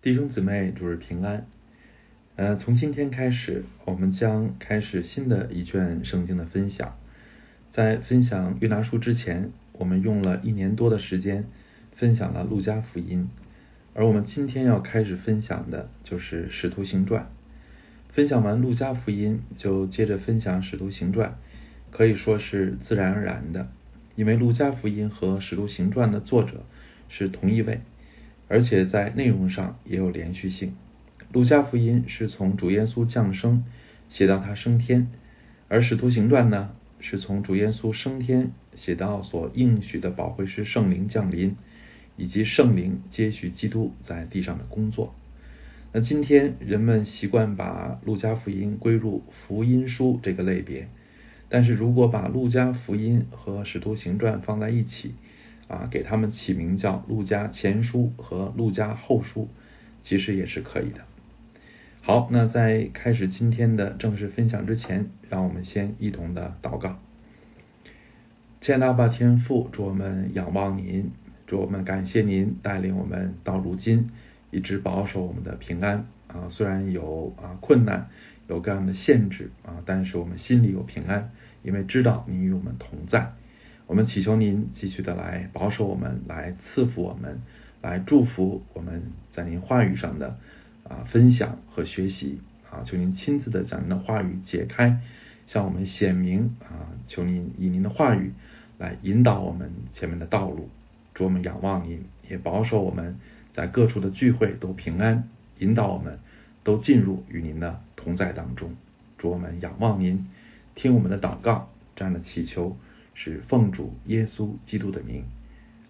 弟兄姊妹，主日平安。呃，从今天开始，我们将开始新的一卷圣经的分享。在分享约拿书之前，我们用了一年多的时间分享了路加福音，而我们今天要开始分享的就是使徒行传。分享完路加福音，就接着分享使徒行传，可以说是自然而然的，因为路加福音和使徒行传的作者是同一位。而且在内容上也有连续性。路加福音是从主耶稣降生写到他升天，而使徒行传呢是从主耶稣升天写到所应许的宝会师圣灵降临，以及圣灵接续基督在地上的工作。那今天人们习惯把路加福音归入福音书这个类别，但是如果把路加福音和使徒行传放在一起，啊，给他们起名叫《路加前书》和《路加后书》，其实也是可以的。好，那在开始今天的正式分享之前，让我们先一同的祷告。亲爱的阿爸天父，祝我们仰望您，祝我们感谢您带领我们到如今，一直保守我们的平安啊。虽然有啊困难，有各样的限制啊，但是我们心里有平安，因为知道您与我们同在。我们祈求您继续的来保守我们，来赐福我们，来祝福我们在您话语上的啊分享和学习啊，求您亲自的将您的话语解开，向我们显明啊，求您以您的话语来引导我们前面的道路，祝我们仰望您，也保守我们在各处的聚会都平安，引导我们都进入与您的同在当中，祝我们仰望您，听我们的祷告，这样的祈求。是奉主耶稣基督的名，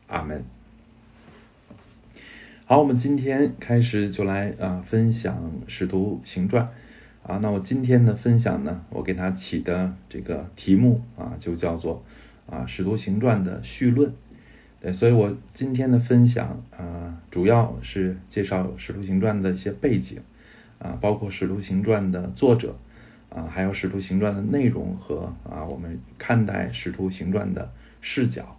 阿门。好，我们今天开始就来啊分享使徒行传啊。那我今天的分享呢，我给他起的这个题目啊，就叫做啊使徒行传的序论。对，所以我今天的分享啊，主要是介绍使徒行传的一些背景啊，包括使徒行传的作者。啊，还有《使徒行传》的内容和啊，我们看待《使徒行传》的视角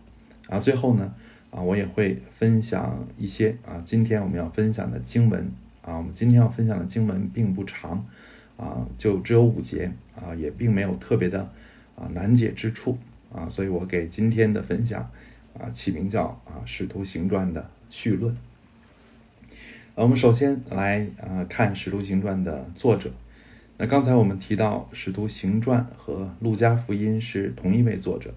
啊，最后呢啊，我也会分享一些啊，今天我们要分享的经文啊，我们今天要分享的经文并不长啊，就只有五节啊，也并没有特别的啊难解之处啊，所以我给今天的分享啊起名叫啊《使徒行传》的序论。我们首先来啊看《使徒行传》的作者。那刚才我们提到《使徒行传》和《路加福音》是同一位作者，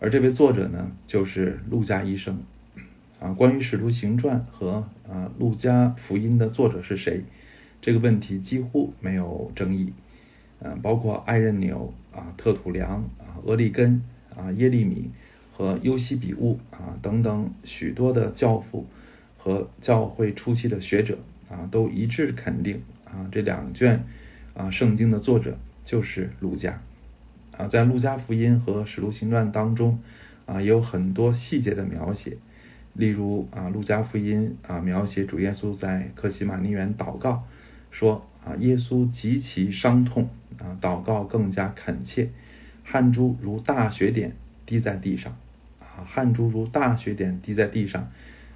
而这位作者呢，就是路加医生。啊，关于《使徒行传》和啊《路加福音》的作者是谁，这个问题几乎没有争议。嗯，包括艾任纽啊、特土良啊、俄利根啊、耶利米和优西比乌啊等等许多的教父和教会初期的学者啊，都一致肯定啊这两卷。啊，圣经的作者就是路加啊，在路加福音和使徒行传当中啊，有很多细节的描写，例如啊，路加福音啊，描写主耶稣在克西马尼园祷告，说啊，耶稣极其伤痛啊，祷告更加恳切，汗珠如大雪点滴在地上啊，汗珠如大雪点滴在地上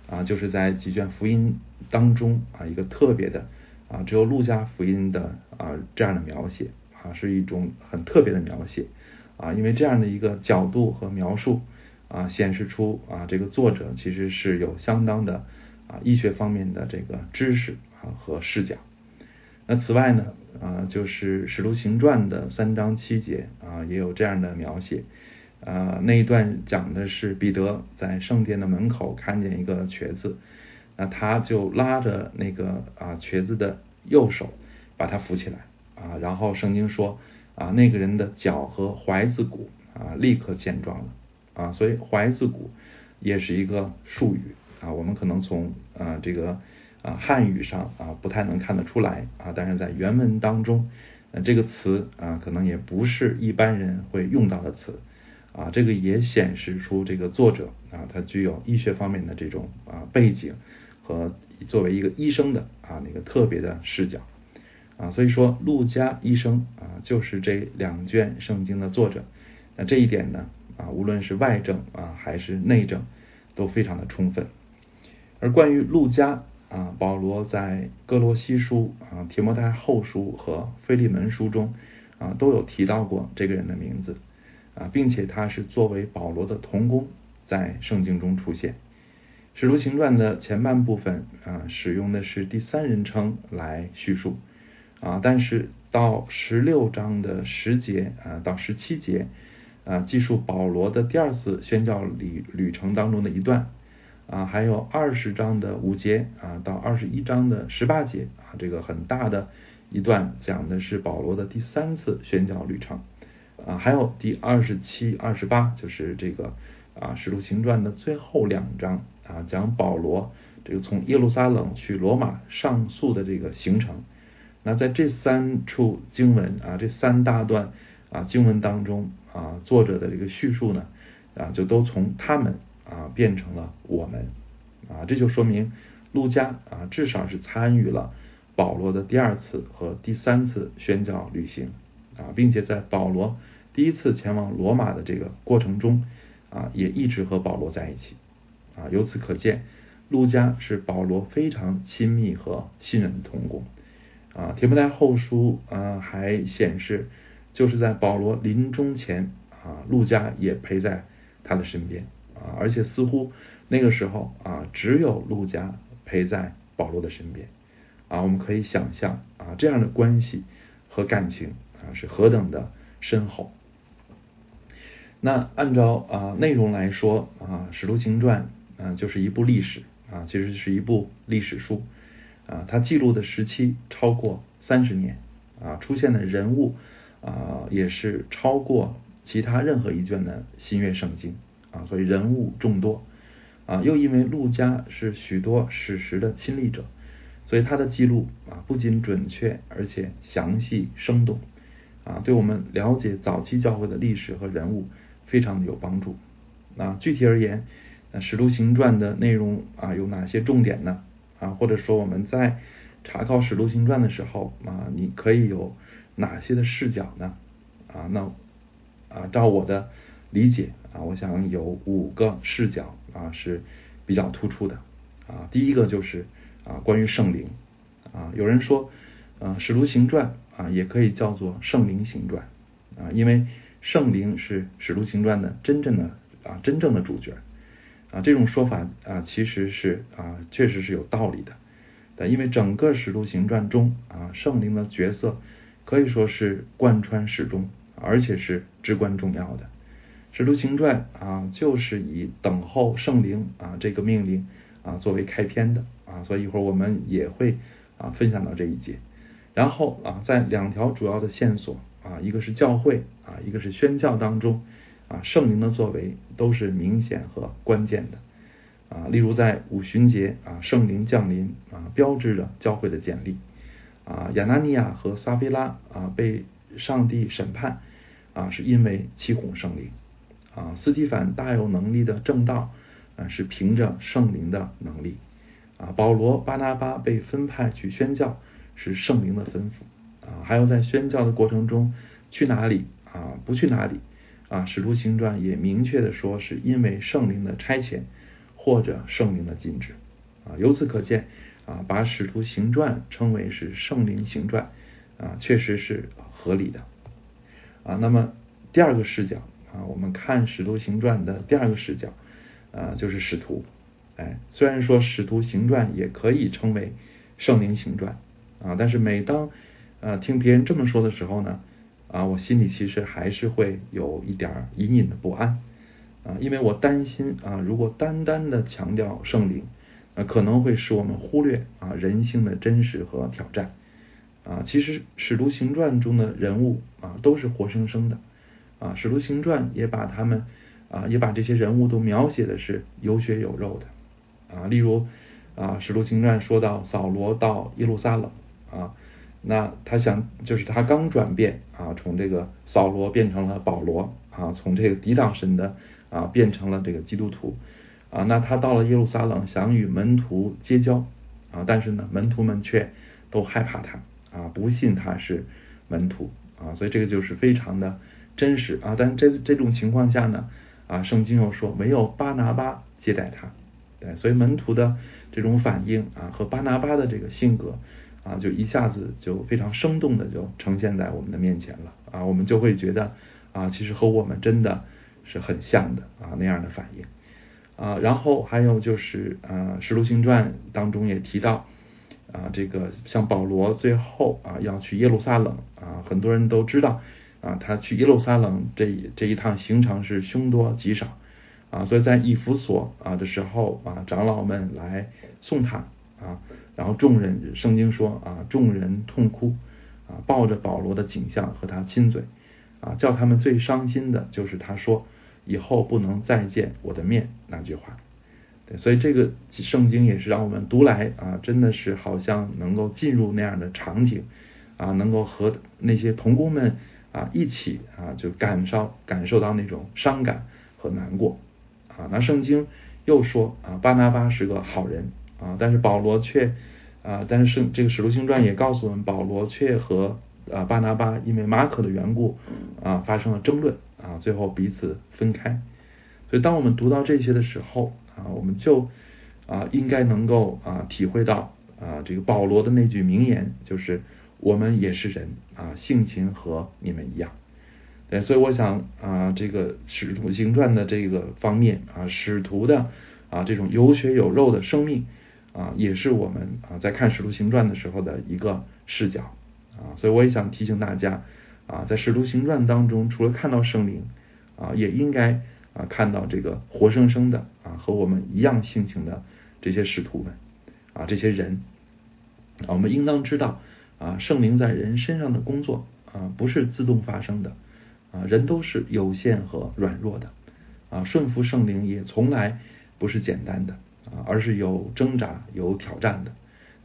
啊，就是在几卷福音当中啊，一个特别的。啊，只有路加福音的啊这样的描写啊，是一种很特别的描写啊，因为这样的一个角度和描述啊，显示出啊这个作者其实是有相当的啊医学方面的这个知识啊和视角。那此外呢啊，就是使徒行传的三章七节啊，也有这样的描写啊，那一段讲的是彼得在圣殿的门口看见一个瘸子。那他就拉着那个啊瘸子的右手，把他扶起来啊，然后圣经说啊那个人的脚和踝子骨啊立刻健壮了啊，所以踝子骨也是一个术语啊，我们可能从啊这个啊汉语上啊不太能看得出来啊，但是在原文当中，这个词啊可能也不是一般人会用到的词啊，这个也显示出这个作者啊他具有医学方面的这种啊背景。和作为一个医生的啊那个特别的视角啊，所以说陆家医生啊就是这两卷圣经的作者。那这一点呢啊，无论是外证啊还是内证都非常的充分。而关于陆家啊，保罗在哥罗西书啊、提摩太后书和腓利门书中啊都有提到过这个人的名字啊，并且他是作为保罗的同工在圣经中出现。使徒行传的前半部分啊，使用的是第三人称来叙述啊，但是到十六章的十节啊到十七节啊，记述保罗的第二次宣教旅旅程当中的一段。啊，还有二十章的五节啊，到二十一章的十八节啊，这个很大的一段讲的是保罗的第三次宣教旅程啊，还有第二十七、二十八，就是这个啊《使徒行传》的最后两章啊，讲保罗这个从耶路撒冷去罗马上诉的这个行程。那在这三处经文啊，这三大段啊经文当中啊，作者的这个叙述呢啊，就都从他们。啊，变成了我们啊，这就说明路加啊，至少是参与了保罗的第二次和第三次宣教旅行啊，并且在保罗第一次前往罗马的这个过程中啊，也一直和保罗在一起啊。由此可见，路加是保罗非常亲密和信任的同工啊。提摩太后书啊，还显示就是在保罗临终前啊，路加也陪在他的身边。啊，而且似乎那个时候啊，只有路加陪在保罗的身边啊，我们可以想象啊，这样的关系和感情啊，是何等的深厚。那按照啊内容来说啊，《使徒行传》啊就是一部历史啊，其实是一部历史书啊，它记录的时期超过三十年啊，出现的人物啊也是超过其他任何一卷的新约圣经。啊，所以人物众多啊，又因为陆家是许多史实的亲历者，所以他的记录啊不仅准确，而且详细生动啊，对我们了解早期教会的历史和人物非常的有帮助。啊，具体而言，《那使徒行传》的内容啊有哪些重点呢？啊，或者说我们在查考《使徒行传》的时候啊，你可以有哪些的视角呢？啊，那啊，照我的理解。啊，我想有五个视角啊是比较突出的啊。第一个就是啊关于圣灵啊，有人说啊《使徒行传》啊也可以叫做圣灵行传啊，因为圣灵是《使徒行传》的真正的啊真正的主角啊。这种说法啊其实是啊确实是有道理的，但因为整个《使徒行传》中啊圣灵的角色可以说是贯穿始终，而且是至关重要的。使徒行传啊，就是以等候圣灵啊这个命令啊作为开篇的啊，所以一会儿我们也会啊分享到这一节。然后啊，在两条主要的线索啊，一个是教会啊，一个是宣教当中啊，圣灵的作为都是明显和关键的啊。例如在五旬节啊，圣灵降临啊，标志着教会的建立啊。亚拿尼亚和撒菲拉啊被上帝审判啊，是因为欺哄圣灵。啊，斯蒂凡大有能力的正道啊，是凭着圣灵的能力啊。保罗、巴拿巴被分派去宣教，是圣灵的吩咐啊。还有在宣教的过程中，去哪里啊，不去哪里啊。使徒行传也明确的说，是因为圣灵的差遣或者圣灵的禁止啊。由此可见啊，把使徒行传称为是圣灵行传啊，确实是合理的啊。那么第二个视角。啊，我们看《使徒行传》的第二个视角，啊，就是使徒。哎，虽然说《使徒行传》也可以称为圣灵行传，啊，但是每当呃听别人这么说的时候呢，啊，我心里其实还是会有一点隐隐的不安，啊，因为我担心啊，如果单单的强调圣灵，啊，可能会使我们忽略啊人性的真实和挑战，啊，其实《使徒行传》中的人物啊都是活生生的。啊，《使徒行传》也把他们啊，也把这些人物都描写的是有血有肉的啊。例如啊，《使徒行传》说到扫罗到耶路撒冷啊，那他想就是他刚转变啊，从这个扫罗变成了保罗啊，从这个抵挡神的啊变成了这个基督徒啊。那他到了耶路撒冷，想与门徒结交啊，但是呢，门徒们却都害怕他啊，不信他是门徒啊，所以这个就是非常的。真实啊，但这这种情况下呢，啊，圣经又说没有巴拿巴接待他，对，所以门徒的这种反应啊，和巴拿巴的这个性格啊，就一下子就非常生动的就呈现在我们的面前了啊，我们就会觉得啊，其实和我们真的是很像的啊那样的反应啊，然后还有就是啊，《使徒行传》当中也提到啊，这个像保罗最后啊要去耶路撒冷啊，很多人都知道啊，他去耶路撒冷这这一趟行程是凶多吉少。啊，所以在以弗所啊的时候啊，长老们来送他啊，然后众人圣经说啊，众人痛哭啊，抱着保罗的景象和他亲嘴啊，叫他们最伤心的就是他说以后不能再见我的面那句话。对，所以这个圣经也是让我们读来啊，真的是好像能够进入那样的场景啊，能够和那些童工们啊一起啊，就感受感受到那种伤感和难过。啊，那圣经又说啊，巴拿巴是个好人啊，但是保罗却啊，但是这个使徒行传也告诉我们，保罗却和啊巴拿巴因为马可的缘故啊发生了争论啊，最后彼此分开。所以当我们读到这些的时候啊，我们就啊应该能够啊体会到啊这个保罗的那句名言，就是我们也是人啊，性情和你们一样。对，所以我想啊，这个使徒行传的这个方面啊，使徒的啊这种有血有肉的生命啊，也是我们啊在看使徒行传的时候的一个视角啊。所以我也想提醒大家啊，在使徒行传当中，除了看到圣灵啊，也应该啊看到这个活生生的啊和我们一样性情的这些使徒们啊这些人啊，我们应当知道啊圣灵在人身上的工作啊不是自动发生的。啊，人都是有限和软弱的，啊，顺服圣灵也从来不是简单的，啊，而是有挣扎、有挑战的，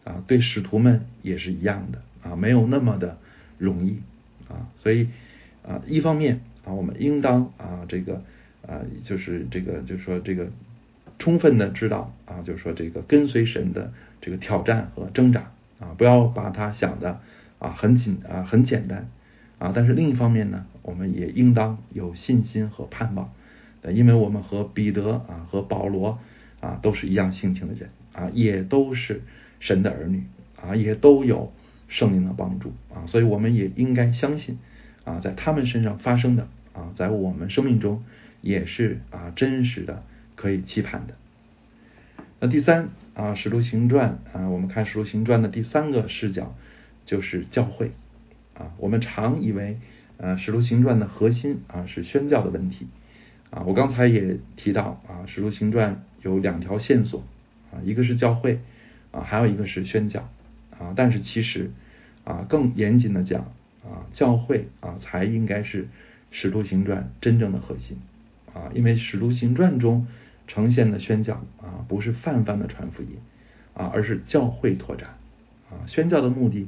啊，对使徒们也是一样的，啊，没有那么的容易，啊，所以啊，一方面啊，我们应当啊，这个啊，就是这个，就是说这个，充分的知道啊，就是说这个跟随神的这个挑战和挣扎，啊，不要把它想的啊很紧啊很简单。啊，但是另一方面呢，我们也应当有信心和盼望，因为我们和彼得啊和保罗啊都是一样性情的人啊，也都是神的儿女啊，也都有圣灵的帮助啊，所以我们也应该相信啊，在他们身上发生的啊，在我们生命中也是啊真实的可以期盼的。那第三啊，《使徒行传》啊，我们看《使徒行传》的第三个视角就是教会。啊，我们常以为，呃，《使徒行传》的核心啊是宣教的问题啊。我刚才也提到啊，《使徒行传》有两条线索啊，一个是教会啊，还有一个是宣教啊。但是其实啊，更严谨的讲啊，教会啊才应该是《使徒行传》真正的核心啊，因为《使徒行传》中呈现的宣教啊，不是泛泛的传福音啊，而是教会拓展啊，宣教的目的。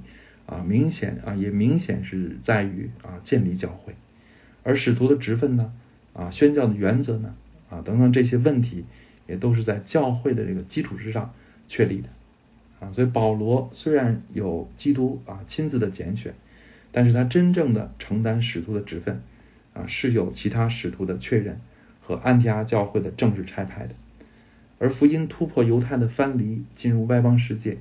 啊，明显啊，也明显是在于啊建立教会，而使徒的职分呢，啊宣教的原则呢，啊等等这些问题，也都是在教会的这个基础之上确立的，啊，所以保罗虽然有基督啊亲自的拣选，但是他真正的承担使徒的职分啊是有其他使徒的确认和安提阿教会的正式差派的，而福音突破犹太的藩篱，进入外邦世界。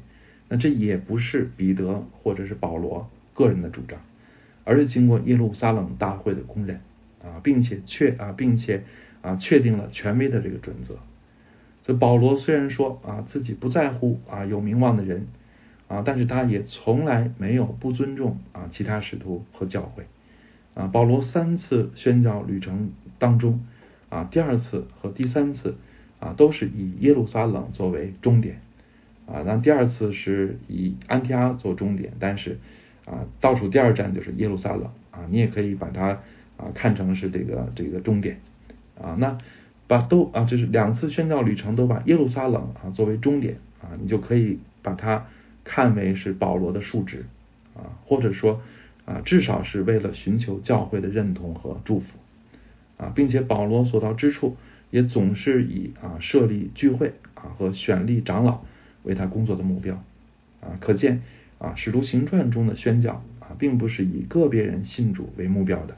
那这也不是彼得或者是保罗个人的主张，而是经过耶路撒冷大会的公认啊，并且确啊，并且啊，确定了权威的这个准则。这保罗虽然说啊自己不在乎啊有名望的人啊，但是他也从来没有不尊重啊其他使徒和教会啊。保罗三次宣教旅程当中啊，第二次和第三次啊，都是以耶路撒冷作为终点。啊，那第二次是以安提阿做终点，但是啊，倒数第二站就是耶路撒冷啊，你也可以把它啊看成是这个这个终点啊。那把都啊，就是两次宣教旅程都把耶路撒冷啊作为终点啊，你就可以把它看为是保罗的述职啊，或者说啊，至少是为了寻求教会的认同和祝福啊，并且保罗所到之处也总是以啊设立聚会啊和选立长老。为他工作的目标啊，可见啊，《使徒行传》中的宣教啊，并不是以个别人信主为目标的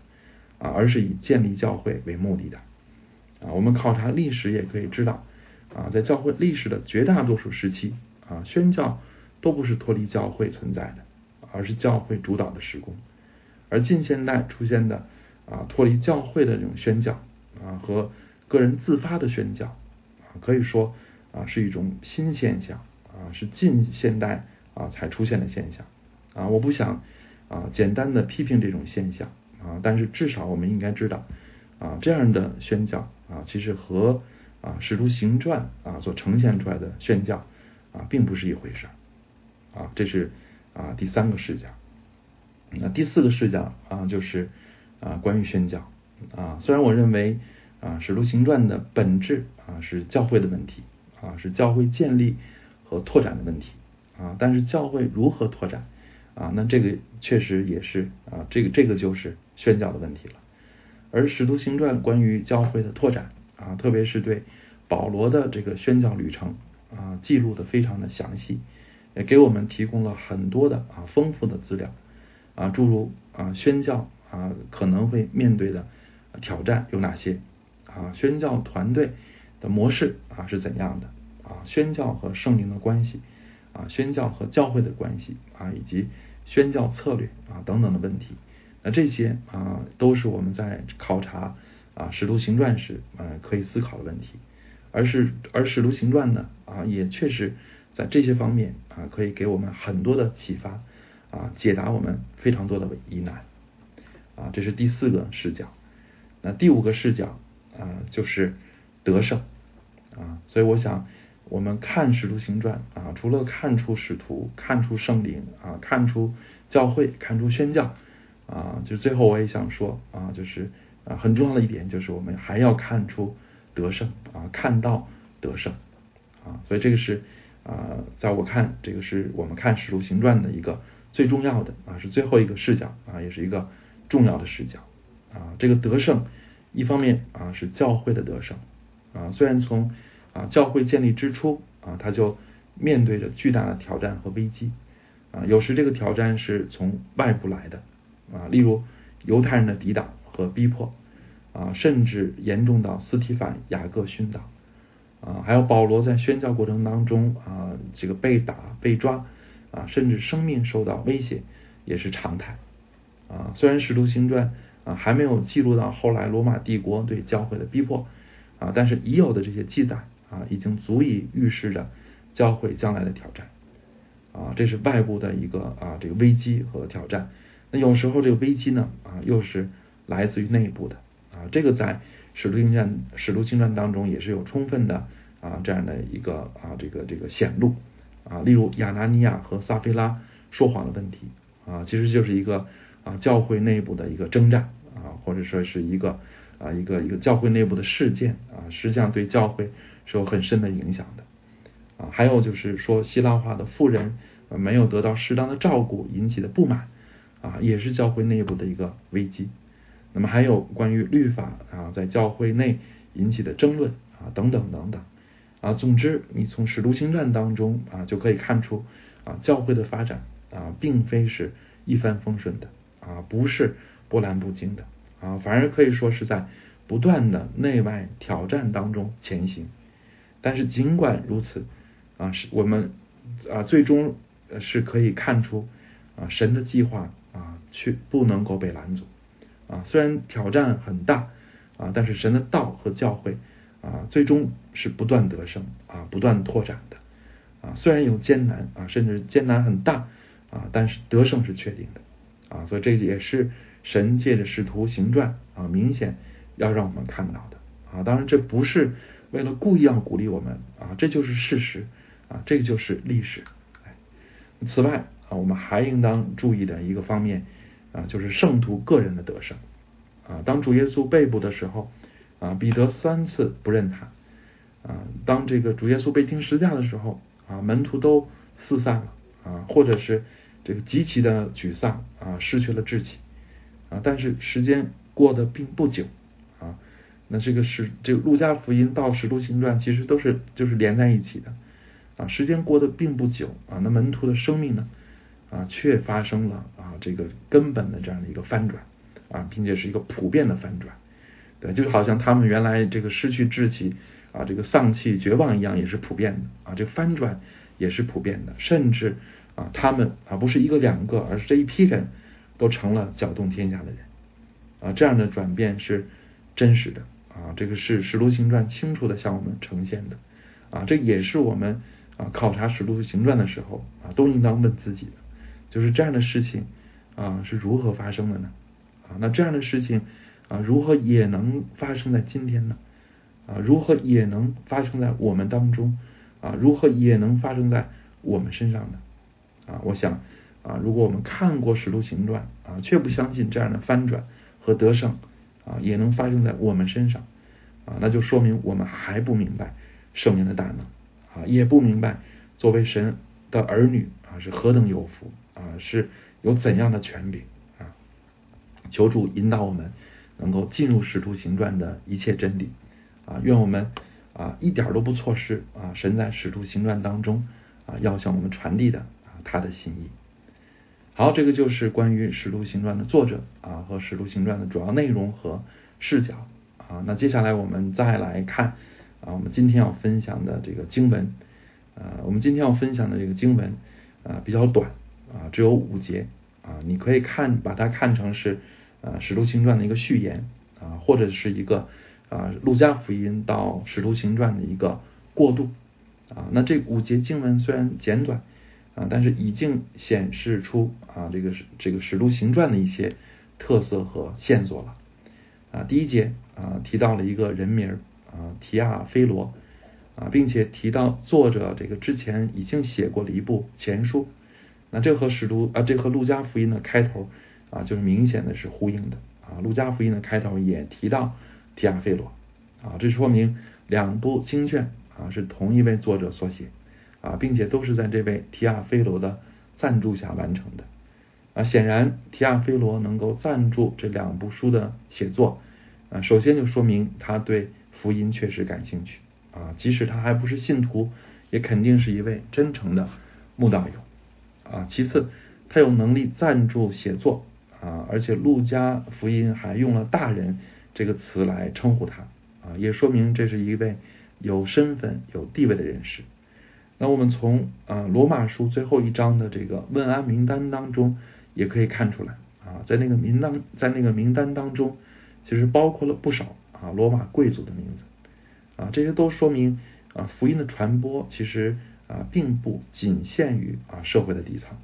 啊，而是以建立教会为目的的啊。我们考察历史也可以知道啊，在教会历史的绝大多数时期啊，宣教都不是脱离教会存在的，而是教会主导的施工。而近现代出现的啊，脱离教会的这种宣教啊和个人自发的宣教啊，可以说啊是一种新现象啊，是近现代啊才出现的现象啊。我不想啊简单的批评这种现象啊，但是至少我们应该知道啊，这样的宣教啊，其实和啊使徒行传啊所呈现出来的宣教啊，并不是一回事儿啊。这是啊第三个视角。那第四个视角啊，就是啊关于宣教啊。虽然我认为啊《使徒行传》的本质啊是教会的问题啊，是教会建立和拓展的问题啊，但是教会如何拓展啊，那这个确实也是啊，这个这个就是宣教的问题了。而《使徒行传》关于教会的拓展啊，特别是对保罗的这个宣教旅程啊，记录的非常的详细，也给我们提供了很多的啊丰富的资料。啊，诸如啊宣教啊可能会面对的挑战有哪些？啊，宣教团队的模式啊是怎样的？啊，宣教和圣灵的关系啊，宣教和教会的关系啊，以及宣教策略啊等等的问题。这些啊都是我们在考察啊使徒行传时啊可以思考的问题。而是而使徒行传呢啊也确实在这些方面啊可以给我们很多的启发。啊，解答我们非常多的疑难啊，这是第四个视角。那第五个视角啊，就是得胜啊。所以我想，我们看使徒行传啊，除了看出使徒、看出圣灵啊、看出教会、看出宣教啊，就最后我也想说啊，就是啊，很重要的一点就是我们还要看出得胜啊，看到得胜啊。所以这个是啊，在我看，这个是我们看使徒行传的一个。最重要的啊是最后一个视角啊，也是一个重要的视角啊。这个得胜，一方面啊是教会的得胜啊，虽然从啊教会建立之初啊，他就面对着巨大的挑战和危机啊，有时这个挑战是从外部来的啊，例如犹太人的抵挡和逼迫啊，甚至严重到斯提凡、雅各殉道啊，还有保罗在宣教过程当中啊，这个被打、被抓。啊，甚至生命受到威胁也是常态啊。虽然《使徒行传》啊还没有记录到后来罗马帝国对教会的逼迫啊，但是已有的这些记载啊，已经足以预示着教会将来的挑战啊。这是外部的一个啊这个危机和挑战。那有时候这个危机呢啊，又是来自于内部的啊。这个在《使徒行传》《使徒行传》当中也是有充分的啊这样的一个啊这个这个显露。啊，例如亚拿尼亚和撒菲拉说谎的问题啊，其实就是一个啊教会内部的一个征战啊，或者说是一个啊一个一个教会内部的事件啊，实际上对教会是有很深的影响的啊。还有就是说希腊化的富人没有得到适当的照顾引起的不满啊，也是教会内部的一个危机。那么还有关于律法啊在教会内引起的争论啊等等等等。啊，总之，你从使徒行传当中啊，就可以看出啊，教会的发展啊，并非是一帆风顺的啊，不是波澜不惊的啊，反而可以说是在不断的内外挑战当中前行。但是尽管如此啊，是我们啊，最终是可以看出啊，神的计划去，不能够被拦阻啊。虽然挑战很大啊，但是神的道和教会。啊，最终是不断得胜啊，不断拓展的啊，虽然有艰难啊，甚至艰难很大啊，但是得胜是确定的啊，所以这也是神借着使徒行传啊，明显要让我们看到的啊，当然这不是为了故意要鼓励我们啊，这就是事实啊，这个就是历史。此外啊，我们还应当注意的一个方面啊，就是圣徒个人的得胜啊，当主耶稣被捕的时候。啊，彼得三次不认他啊。当这个主耶稣被钉十字架的时候啊，门徒都四散了啊，或者是这个极其的沮丧啊，失去了志气啊。但是时间过得并不久啊，那这个是这个路加福音到使徒行传其实都是就是连在一起的啊。时间过得并不久啊，那门徒的生命呢啊，却发生了啊这个根本的这样的一个翻转啊，并且是一个普遍的翻转。对，就好像他们原来这个失去志气啊这个丧气绝望一样也是普遍的啊，这翻转也是普遍的，甚至啊他们啊不是一个两个，而是这一批人都成了搅动天下的人啊，这样的转变是真实的啊，这个是《使徒行传》清楚的向我们呈现的啊，这也是我们啊考察《使徒行传》的时候啊都应当问自己的，就是这样的事情啊是如何发生的呢？啊，那这样的事情啊，如何也能发生在今天呢？啊，如何也能发生在我们当中？啊，如何也能发生在我们身上呢？啊，我想啊，如果我们看过《使徒行传》啊，却不相信这样的翻转和得胜啊，也能发生在我们身上啊，那就说明我们还不明白圣灵的大能啊，也不明白作为神的儿女啊是何等有福啊，是有怎样的权柄啊。求主引导我们，能够进入使徒行传的一切真理啊！愿我们啊一点都不错失啊！神在使徒行传当中啊要向我们传递的啊他的心意。好，这个就是关于使徒行传的作者啊和使徒行传的主要内容和视角啊。那接下来我们再来看啊，我们今天要分享的这个经文啊，我们今天要分享的这个经文啊比较短啊，只有五节啊，你可以看把它看成是。啊，《使徒行传》的一个序言啊，或者是一个啊，《路加福音》到《使徒行传》的一个过渡啊。那这五节经文虽然简短啊，但是已经显示出啊，这个这个《使徒行传》的一些特色和线索了啊。第一节啊，提到了一个人名啊，提亚菲罗啊，并且提到作者这个之前已经写过了一部前书。那这和使徒啊，这和《路加福音》的开头。啊，就是明显的是呼应的啊。路加福音的开头也提到提亚菲罗啊，这说明两部经卷啊是同一位作者所写啊，并且都是在这位提亚菲罗的赞助下完成的啊。显然，提亚菲罗能够赞助这两部书的写作啊，首先就说明他对福音确实感兴趣啊，即使他还不是信徒，也肯定是一位真诚的慕道友啊。其次，他有能力赞助写作。啊，而且路加福音还用了“大人”这个词来称呼他，啊，也说明这是一位有身份、有地位的人士。那我们从啊罗马书最后一章的这个问安名单当中也可以看出来，啊，在那个名单在那个名单当中，其实包括了不少啊罗马贵族的名字，啊，这些都说明啊福音的传播其实啊并不仅限于啊社会的底层，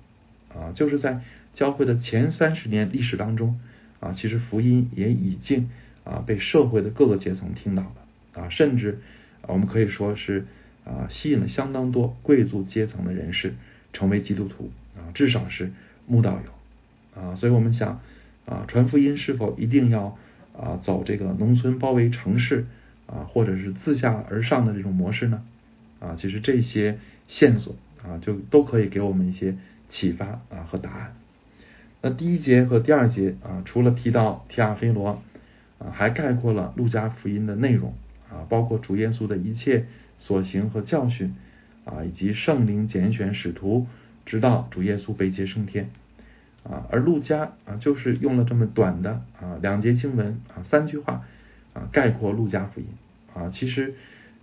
啊，就是在。教会的前三十年历史当中啊，其实福音也已经啊被社会的各个阶层听到了啊，甚至我们可以说是啊吸引了相当多贵族阶层的人士成为基督徒啊，至少是慕道友啊，所以我们想啊传福音是否一定要啊走这个农村包围城市啊，或者是自下而上的这种模式呢？啊，其实这些线索啊就都可以给我们一些启发啊和答案。那第一节和第二节啊，除了提到提亚菲罗啊，还概括了路加福音的内容啊，包括主耶稣的一切所行和教训啊，以及圣灵拣选使徒，直到主耶稣被接升天啊。而路加啊，就是用了这么短的啊两节经文啊三句话啊概括路加福音啊。其实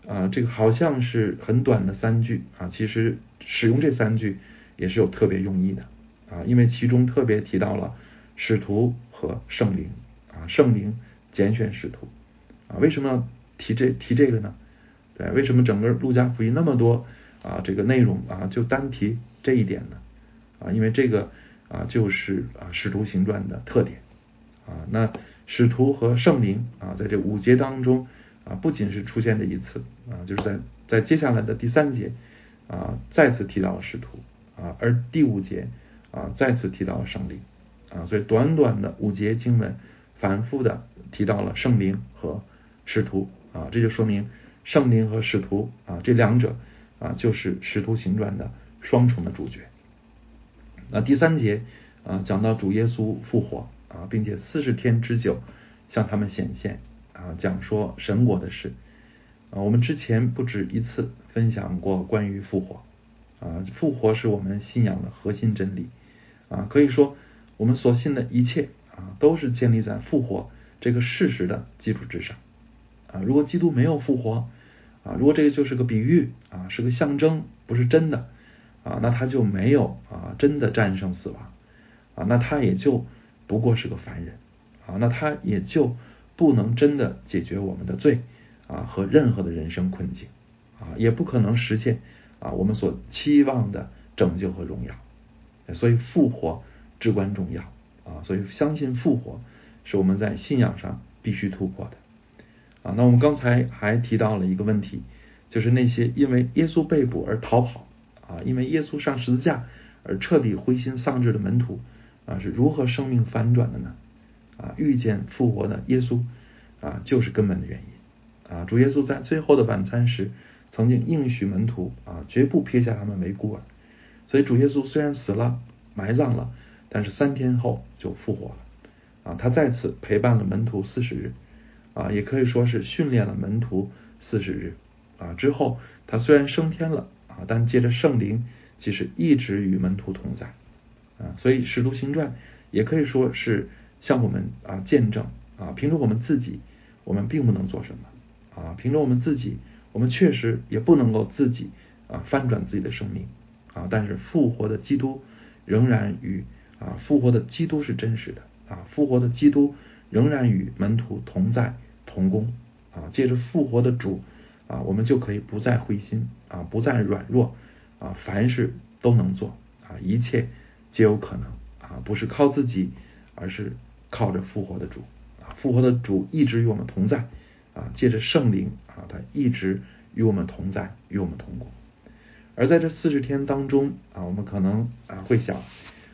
啊，这个好像是很短的三句啊，其实使用这三句也是有特别用意的。啊，因为其中特别提到了使徒和圣灵啊，圣灵拣选使徒啊，为什么要提这提这个呢？对，为什么整个路加福音那么多啊这个内容啊就单提这一点呢？啊，因为这个啊就是啊使徒行传的特点啊，那使徒和圣灵啊在这五节当中啊不仅是出现这一次啊，就是在在接下来的第三节啊再次提到了使徒啊，而第五节。啊，再次提到了圣灵啊，所以短短的五节经文，反复的提到了圣灵和使徒啊，这就说明圣灵和使徒啊这两者啊就是使徒行传的双重的主角。那第三节啊讲到主耶稣复活啊，并且四十天之久向他们显现啊，讲说神国的事啊，我们之前不止一次分享过关于复活啊，复活是我们信仰的核心真理。啊，可以说我们所信的一切啊，都是建立在复活这个事实的基础之上啊。如果基督没有复活啊，如果这个就是个比喻啊，是个象征，不是真的啊，那他就没有啊真的战胜死亡啊，那他也就不过是个凡人啊，那他也就不能真的解决我们的罪啊和任何的人生困境啊，也不可能实现啊我们所期望的拯救和荣耀。所以复活至关重要啊，所以相信复活是我们在信仰上必须突破的。啊，那我们刚才还提到了一个问题，就是那些因为耶稣被捕而逃跑啊，因为耶稣上十字架而彻底灰心丧志的门徒啊，是如何生命反转的呢？啊，遇见复活的耶稣啊，就是根本的原因啊。主耶稣在最后的晚餐时，曾经应许门徒啊，绝不撇下他们为孤儿。所以主耶稣虽然死了、埋葬了，但是三天后就复活了啊，他再次陪伴了门徒四十日。啊，也可以说是训练了门徒四十日啊。之后他虽然升天了啊，但借着圣灵，其实一直与门徒同在啊。所以使徒行传也可以说是向我们啊见证啊，凭着我们自己，我们并不能做什么啊。凭着我们自己，我们确实也不能够自己啊翻转自己的生命啊。但是复活的基督仍然与啊复活的基督是真实的啊，复活的基督。仍然与门徒同在同工啊，借着复活的主啊，我们就可以不再灰心啊，不再软弱啊，凡事都能做啊，一切皆有可能啊，不是靠自己，而是靠着复活的主啊，复活的主一直与我们同在啊，借着圣灵啊，他一直与我们同在，与我们同工。而在这四十天当中啊，我们可能啊会想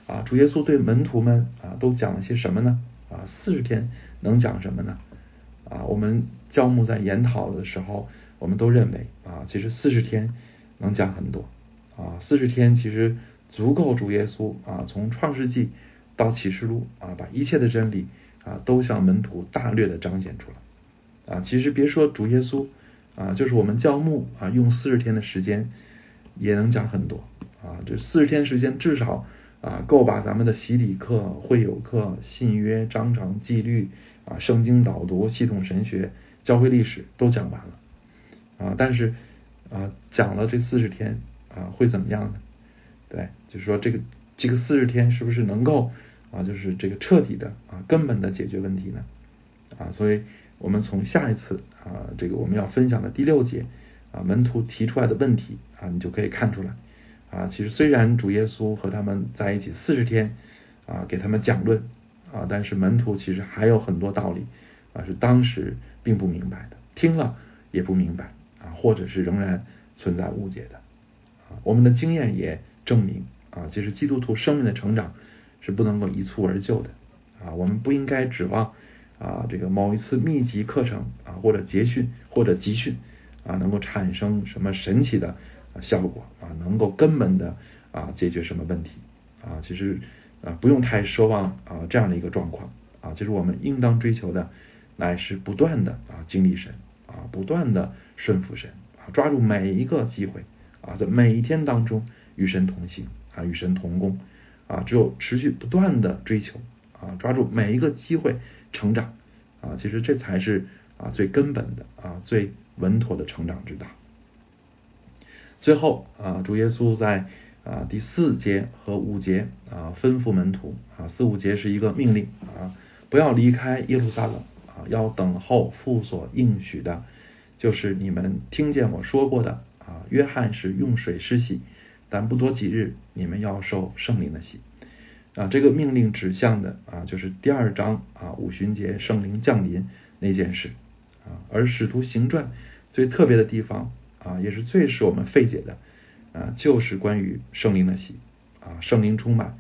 啊，主耶稣对门徒们啊都讲了些什么呢？啊，四十天能讲什么呢？啊，我们教牧在研讨的时候，我们都认为啊，其实四十天能讲很多啊，四十天其实足够主耶稣啊，从创世纪到启示录啊，把一切的真理啊，都向门徒大略的彰显出来啊。其实别说主耶稣啊，就是我们教牧啊，用四十天的时间也能讲很多啊，这四十天时间至少。啊，够把咱们的洗礼课、会友课、信约、章程、纪律啊、圣经导读、系统神学、教会历史都讲完了啊。但是啊，讲了这四十天啊，会怎么样呢？对，就是说这个这个四十天是不是能够啊，就是这个彻底的啊，根本的解决问题呢？啊，所以我们从下一次啊，这个我们要分享的第六节啊，门徒提出来的问题啊，你就可以看出来。啊，其实虽然主耶稣和他们在一起四十天，啊，给他们讲论，啊，但是门徒其实还有很多道理，啊，是当时并不明白的，听了也不明白，啊，或者是仍然存在误解的，啊，我们的经验也证明，啊，其实基督徒生命的成长是不能够一蹴而就的，啊，我们不应该指望，啊，这个某一次密集课程，啊，或者结训或者集训，啊，能够产生什么神奇的。效果啊，能够根本的啊解决什么问题啊？其实啊不用太奢望啊这样的一个状况啊。其实我们应当追求的乃是不断的啊经历神啊，不断的顺服神啊，抓住每一个机会啊，在每一天当中与神同行与神同工啊。只有持续不断的追求啊，抓住每一个机会成长啊，其实这才是啊最根本的啊最稳妥的成长之道。最后啊，主耶稣在啊第四节和五节啊吩咐门徒啊，四五节是一个命令啊，不要离开耶路撒冷啊，要等候父所应许的，就是你们听见我说过的啊。约翰是用水施洗，但不多几日，你们要受圣灵的洗啊。这个命令指向的啊，就是第二章啊五旬节圣灵降临那件事啊。而使徒行传最特别的地方。啊，也是最使我们费解的啊，就是关于圣灵的洗啊，圣灵充满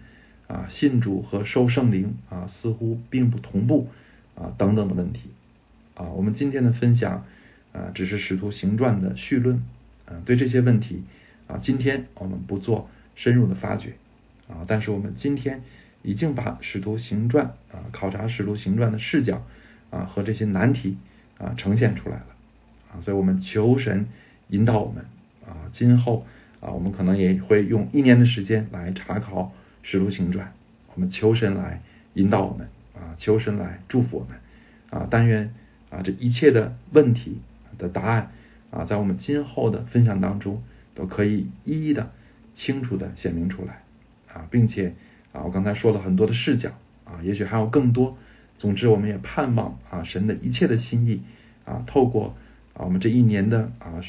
啊，信主和受圣灵啊，似乎并不同步啊，等等的问题啊。我们今天的分享啊，只是使徒行传的绪论啊，对这些问题啊，今天我们不做深入的发掘啊，但是我们今天已经把使徒行传啊，考察使徒行传的视角啊和这些难题啊呈现出来了啊，所以我们求神。引导我们啊，今后啊，我们可能也会用一年的时间来查考《使徒行传》，我们求神来引导我们啊，求神来祝福我们啊，但愿啊这一切的问题的答案啊，在我们今后的分享当中，都可以一一的清楚的显明出来啊，并且啊，我刚才说了很多的视角啊，也许还有更多。总之，我们也盼望啊，神的一切的心意啊，透过啊我们这一年的啊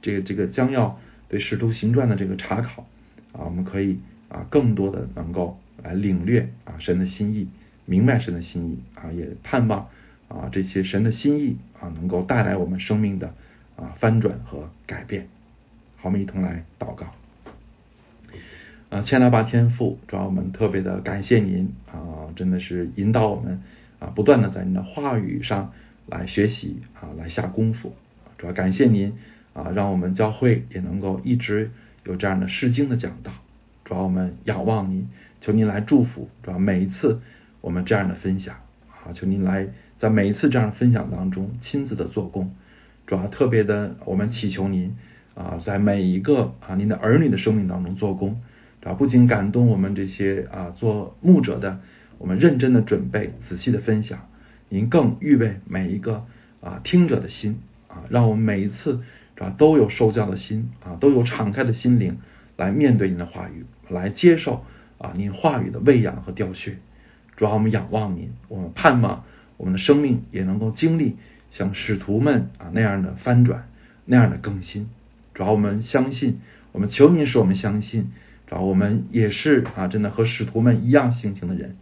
这个这个将要对使徒行传的这个查考啊，我们可以啊更多的能够来领略啊神的心意，明白神的心意啊，也盼望啊这些神的心意啊能够带来我们生命的啊翻转和改变。好，我们一同来祷告。啊，千来八天父，主要我们特别的感谢您啊，真的是引导我们啊，不断的在您的话语上来学习啊，来下功夫。主要感谢您啊，让我们教会也能够一直有这样的诗经的讲道。主要我们仰望您，求您来祝福。主要每一次我们这样的分享啊，求您来在每一次这样的分享当中亲自的做工。主要特别的，我们祈求您啊，在每一个啊您的儿女的生命当中做工。啊，不仅感动我们这些啊做牧者的，我们认真的准备，仔细的分享，您更预备每一个啊听者的心啊，让我们每一次啊都有受教的心啊，都有敞开的心灵来面对您的话语，来接受啊您话语的喂养和调训。主要我们仰望您，我们盼望我们的生命也能够经历像使徒们啊那样的翻转，那样的更新。主要我们相信，我们求您使我们相信。啊，我们也是啊，真的和使徒们一样性情的人，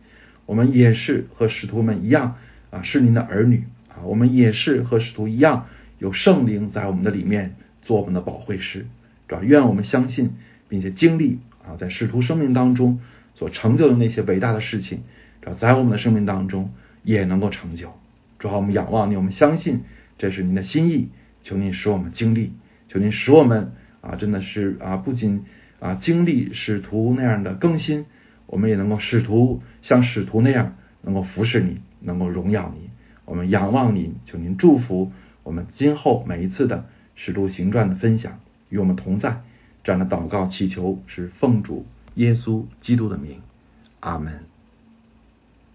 我们也是和使徒们一样啊，是您的儿女啊，我们也是和使徒一样有圣灵在我们的里面做我们的保惠师，是吧？愿我们相信并且经历啊，在使徒生命当中所成就的那些伟大的事情，是吧？在我们的生命当中也能够成就。主啊，我们仰望你，我们相信这是您的心意，求您使我们经历，求您使我们啊，真的是啊，不仅。啊，经历使徒那样的更新，我们也能够使徒像使徒那样，能够服侍你，能够荣耀你。我们仰望你，求您祝福我们今后每一次的使徒行传的分享，与我们同在。这样的祷告祈求是奉主耶稣基督的名，阿门。